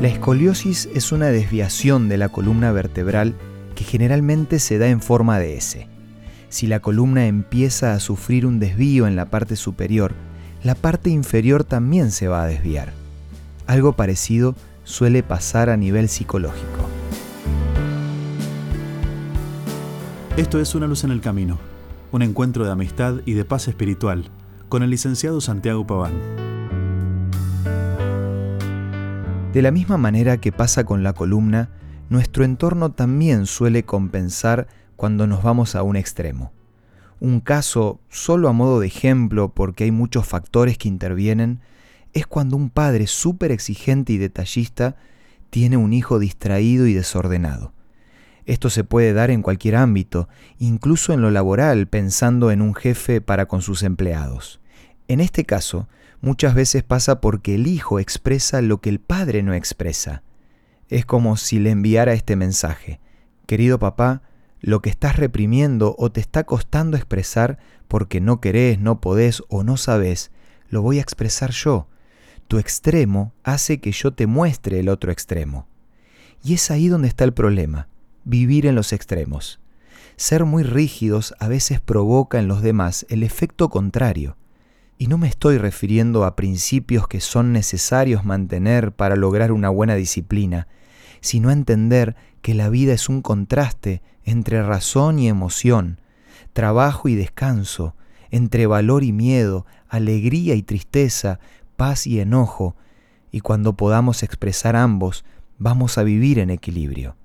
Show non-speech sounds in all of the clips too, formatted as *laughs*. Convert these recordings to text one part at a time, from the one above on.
La escoliosis es una desviación de la columna vertebral que generalmente se da en forma de S. Si la columna empieza a sufrir un desvío en la parte superior, la parte inferior también se va a desviar. Algo parecido suele pasar a nivel psicológico. Esto es Una luz en el camino, un encuentro de amistad y de paz espiritual con el licenciado Santiago Paván. De la misma manera que pasa con la columna, nuestro entorno también suele compensar cuando nos vamos a un extremo. Un caso, solo a modo de ejemplo porque hay muchos factores que intervienen, es cuando un padre súper exigente y detallista tiene un hijo distraído y desordenado. Esto se puede dar en cualquier ámbito, incluso en lo laboral, pensando en un jefe para con sus empleados. En este caso, muchas veces pasa porque el hijo expresa lo que el padre no expresa. Es como si le enviara este mensaje. Querido papá, lo que estás reprimiendo o te está costando expresar porque no querés, no podés o no sabés, lo voy a expresar yo. Tu extremo hace que yo te muestre el otro extremo. Y es ahí donde está el problema, vivir en los extremos. Ser muy rígidos a veces provoca en los demás el efecto contrario. Y no me estoy refiriendo a principios que son necesarios mantener para lograr una buena disciplina, sino a entender que la vida es un contraste entre razón y emoción, trabajo y descanso, entre valor y miedo, alegría y tristeza, paz y enojo, y cuando podamos expresar ambos, vamos a vivir en equilibrio.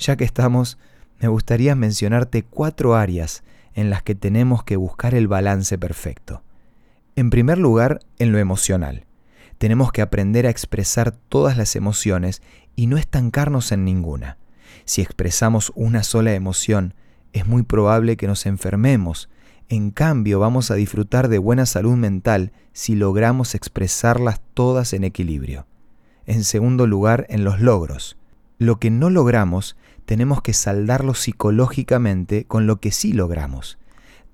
Ya que estamos, me gustaría mencionarte cuatro áreas en las que tenemos que buscar el balance perfecto. En primer lugar, en lo emocional. Tenemos que aprender a expresar todas las emociones y no estancarnos en ninguna. Si expresamos una sola emoción, es muy probable que nos enfermemos. En cambio, vamos a disfrutar de buena salud mental si logramos expresarlas todas en equilibrio. En segundo lugar, en los logros. Lo que no logramos, tenemos que saldarlo psicológicamente con lo que sí logramos.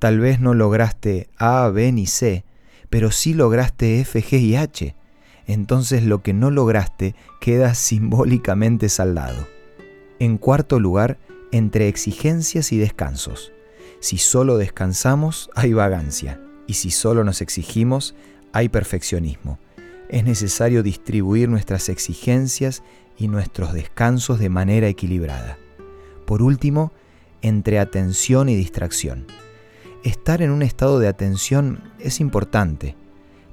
Tal vez no lograste A, B ni C, pero sí lograste F, G y H. Entonces lo que no lograste queda *laughs* simbólicamente saldado. En cuarto lugar, entre exigencias y descansos. Si solo descansamos, hay vagancia, y si solo nos exigimos, hay perfeccionismo. Es necesario distribuir nuestras exigencias y nuestros descansos de manera equilibrada. Por último, entre atención y distracción estar en un estado de atención es importante,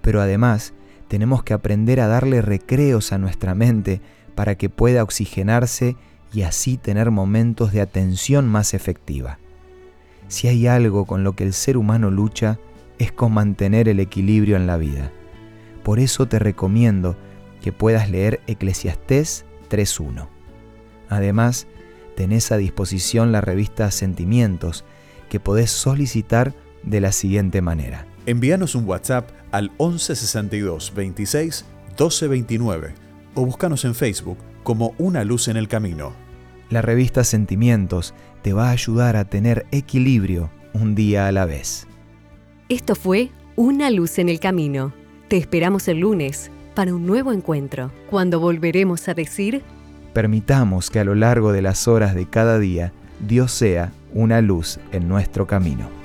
pero además tenemos que aprender a darle recreos a nuestra mente para que pueda oxigenarse y así tener momentos de atención más efectiva. Si hay algo con lo que el ser humano lucha, es con mantener el equilibrio en la vida. Por eso te recomiendo que puedas leer Eclesiastés 3.1. Además, tenés a disposición la revista Sentimientos, que podés solicitar de la siguiente manera. Envíanos un WhatsApp al 1162 26 1229 o búscanos en Facebook como Una Luz en el Camino. La revista Sentimientos te va a ayudar a tener equilibrio un día a la vez. Esto fue Una Luz en el Camino. Te esperamos el lunes para un nuevo encuentro, cuando volveremos a decir... Permitamos que a lo largo de las horas de cada día Dios sea una luz en nuestro camino.